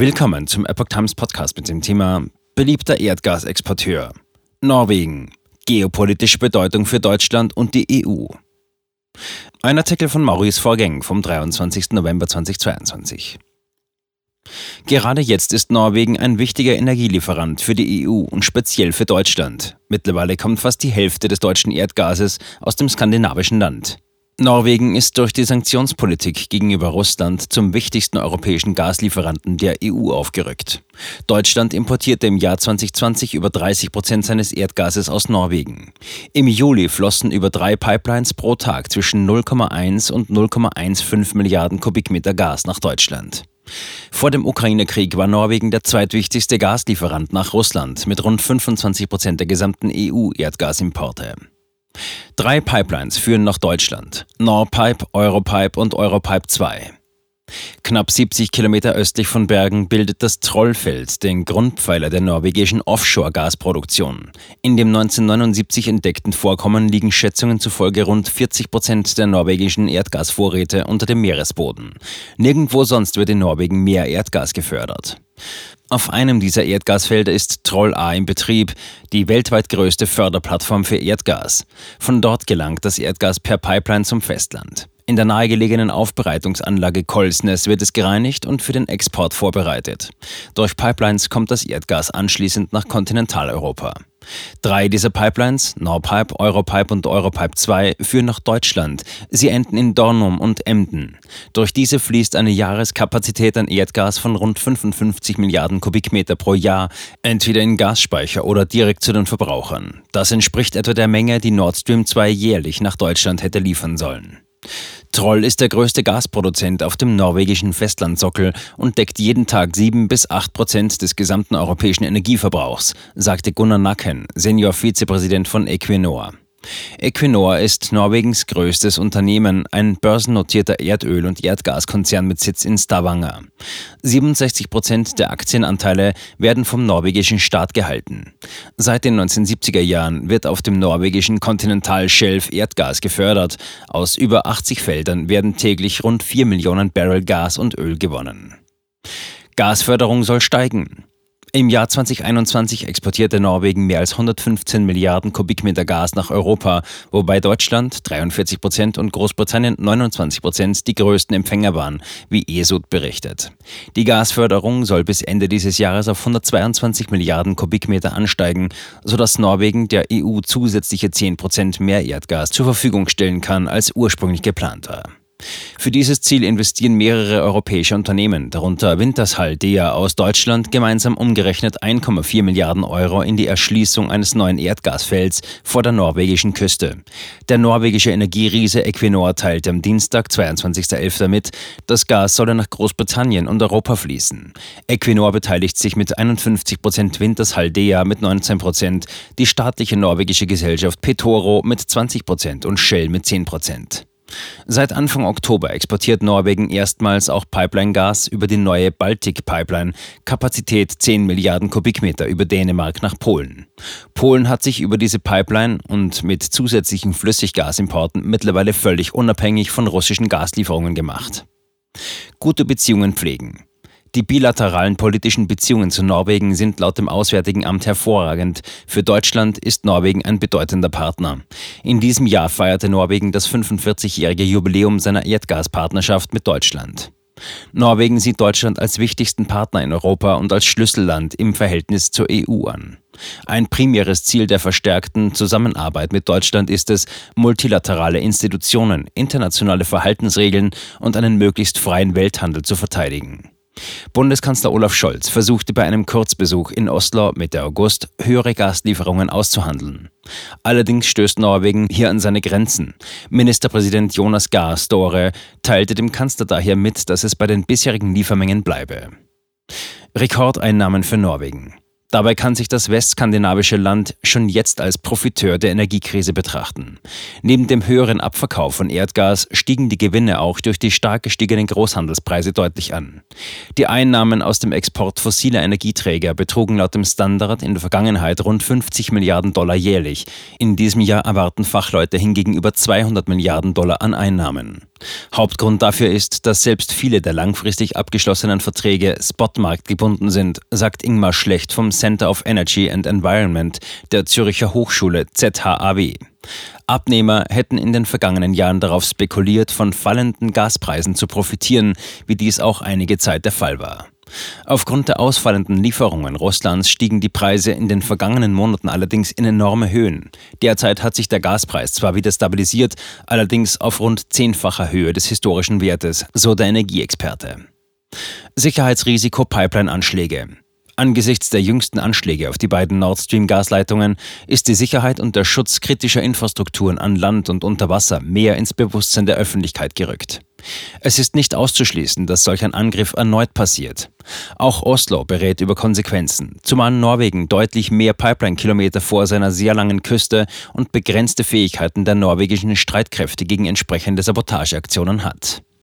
Willkommen zum Epoch Times Podcast mit dem Thema Beliebter Erdgasexporteur. Norwegen. Geopolitische Bedeutung für Deutschland und die EU. Ein Artikel von Maurice Vorgäng vom 23. November 2022. Gerade jetzt ist Norwegen ein wichtiger Energielieferant für die EU und speziell für Deutschland. Mittlerweile kommt fast die Hälfte des deutschen Erdgases aus dem skandinavischen Land. Norwegen ist durch die Sanktionspolitik gegenüber Russland zum wichtigsten europäischen Gaslieferanten der EU aufgerückt. Deutschland importierte im Jahr 2020 über 30 Prozent seines Erdgases aus Norwegen. Im Juli flossen über drei Pipelines pro Tag zwischen 0,1 und 0,15 Milliarden Kubikmeter Gas nach Deutschland. Vor dem Ukraine-Krieg war Norwegen der zweitwichtigste Gaslieferant nach Russland mit rund 25 Prozent der gesamten EU-Erdgasimporte. Drei Pipelines führen nach Deutschland. Norpipe, Europipe und Europipe 2. Knapp 70 Kilometer östlich von Bergen bildet das Trollfeld den Grundpfeiler der norwegischen Offshore-Gasproduktion. In dem 1979 entdeckten Vorkommen liegen Schätzungen zufolge rund 40 Prozent der norwegischen Erdgasvorräte unter dem Meeresboden. Nirgendwo sonst wird in Norwegen mehr Erdgas gefördert. Auf einem dieser Erdgasfelder ist Troll A in Betrieb, die weltweit größte Förderplattform für Erdgas. Von dort gelangt das Erdgas per Pipeline zum Festland. In der nahegelegenen Aufbereitungsanlage Kolsnes wird es gereinigt und für den Export vorbereitet. Durch Pipelines kommt das Erdgas anschließend nach Kontinentaleuropa. Drei dieser Pipelines, Norpipe, Europipe und Europipe 2, führen nach Deutschland. Sie enden in Dornum und Emden. Durch diese fließt eine Jahreskapazität an Erdgas von rund 55 Milliarden Kubikmeter pro Jahr, entweder in Gasspeicher oder direkt zu den Verbrauchern. Das entspricht etwa der Menge, die Nord Stream 2 jährlich nach Deutschland hätte liefern sollen. Troll ist der größte Gasproduzent auf dem norwegischen Festlandsockel und deckt jeden Tag sieben bis acht Prozent des gesamten europäischen Energieverbrauchs, sagte Gunnar Nacken, Senior-Vizepräsident von Equinor. Equinor ist Norwegens größtes Unternehmen, ein börsennotierter Erdöl- und Erdgaskonzern mit Sitz in Stavanger. 67 Prozent der Aktienanteile werden vom norwegischen Staat gehalten. Seit den 1970er Jahren wird auf dem norwegischen Kontinentalschelf Erdgas gefördert. Aus über 80 Feldern werden täglich rund 4 Millionen Barrel Gas und Öl gewonnen. Gasförderung soll steigen. Im Jahr 2021 exportierte Norwegen mehr als 115 Milliarden Kubikmeter Gas nach Europa, wobei Deutschland 43 Prozent und Großbritannien 29 Prozent die größten Empfänger waren, wie ESUD berichtet. Die Gasförderung soll bis Ende dieses Jahres auf 122 Milliarden Kubikmeter ansteigen, sodass Norwegen der EU zusätzliche 10 Prozent mehr Erdgas zur Verfügung stellen kann, als ursprünglich geplant war. Für dieses Ziel investieren mehrere europäische Unternehmen, darunter Wintershall Dea aus Deutschland, gemeinsam umgerechnet 1,4 Milliarden Euro in die Erschließung eines neuen Erdgasfelds vor der norwegischen Küste. Der norwegische Energieriese Equinor teilte am Dienstag, 22.11. mit, das Gas solle nach Großbritannien und Europa fließen. Equinor beteiligt sich mit 51 Prozent Wintershall Dea mit 19 Prozent, die staatliche norwegische Gesellschaft Petoro mit 20 Prozent und Shell mit 10 Prozent. Seit Anfang Oktober exportiert Norwegen erstmals auch Pipeline-Gas über die neue Baltic-Pipeline, Kapazität 10 Milliarden Kubikmeter über Dänemark nach Polen. Polen hat sich über diese Pipeline und mit zusätzlichen Flüssiggasimporten mittlerweile völlig unabhängig von russischen Gaslieferungen gemacht. Gute Beziehungen pflegen. Die bilateralen politischen Beziehungen zu Norwegen sind laut dem Auswärtigen Amt hervorragend. Für Deutschland ist Norwegen ein bedeutender Partner. In diesem Jahr feierte Norwegen das 45-jährige Jubiläum seiner Erdgaspartnerschaft mit Deutschland. Norwegen sieht Deutschland als wichtigsten Partner in Europa und als Schlüsselland im Verhältnis zur EU an. Ein primäres Ziel der verstärkten Zusammenarbeit mit Deutschland ist es, multilaterale Institutionen, internationale Verhaltensregeln und einen möglichst freien Welthandel zu verteidigen. Bundeskanzler Olaf Scholz versuchte bei einem Kurzbesuch in Oslo Mitte August höhere Gaslieferungen auszuhandeln. Allerdings stößt Norwegen hier an seine Grenzen. Ministerpräsident Jonas Gahr Store teilte dem Kanzler daher mit, dass es bei den bisherigen Liefermengen bleibe. Rekordeinnahmen für Norwegen. Dabei kann sich das westskandinavische Land schon jetzt als Profiteur der Energiekrise betrachten. Neben dem höheren Abverkauf von Erdgas stiegen die Gewinne auch durch die stark gestiegenen Großhandelspreise deutlich an. Die Einnahmen aus dem Export fossiler Energieträger betrugen laut dem Standard in der Vergangenheit rund 50 Milliarden Dollar jährlich. In diesem Jahr erwarten Fachleute hingegen über 200 Milliarden Dollar an Einnahmen. Hauptgrund dafür ist, dass selbst viele der langfristig abgeschlossenen Verträge spotmarktgebunden sind, sagt Ingmar Schlecht vom Center of Energy and Environment der Zürcher Hochschule ZHAW. Abnehmer hätten in den vergangenen Jahren darauf spekuliert, von fallenden Gaspreisen zu profitieren, wie dies auch einige Zeit der Fall war. Aufgrund der ausfallenden Lieferungen Russlands stiegen die Preise in den vergangenen Monaten allerdings in enorme Höhen. Derzeit hat sich der Gaspreis zwar wieder stabilisiert, allerdings auf rund zehnfacher Höhe des historischen Wertes, so der Energieexperte. Sicherheitsrisiko Pipeline-Anschläge. Angesichts der jüngsten Anschläge auf die beiden Nord Stream-Gasleitungen ist die Sicherheit und der Schutz kritischer Infrastrukturen an Land und unter Wasser mehr ins Bewusstsein der Öffentlichkeit gerückt. Es ist nicht auszuschließen, dass solch ein Angriff erneut passiert. Auch Oslo berät über Konsequenzen, zumal Norwegen deutlich mehr Pipeline-Kilometer vor seiner sehr langen Küste und begrenzte Fähigkeiten der norwegischen Streitkräfte gegen entsprechende Sabotageaktionen hat.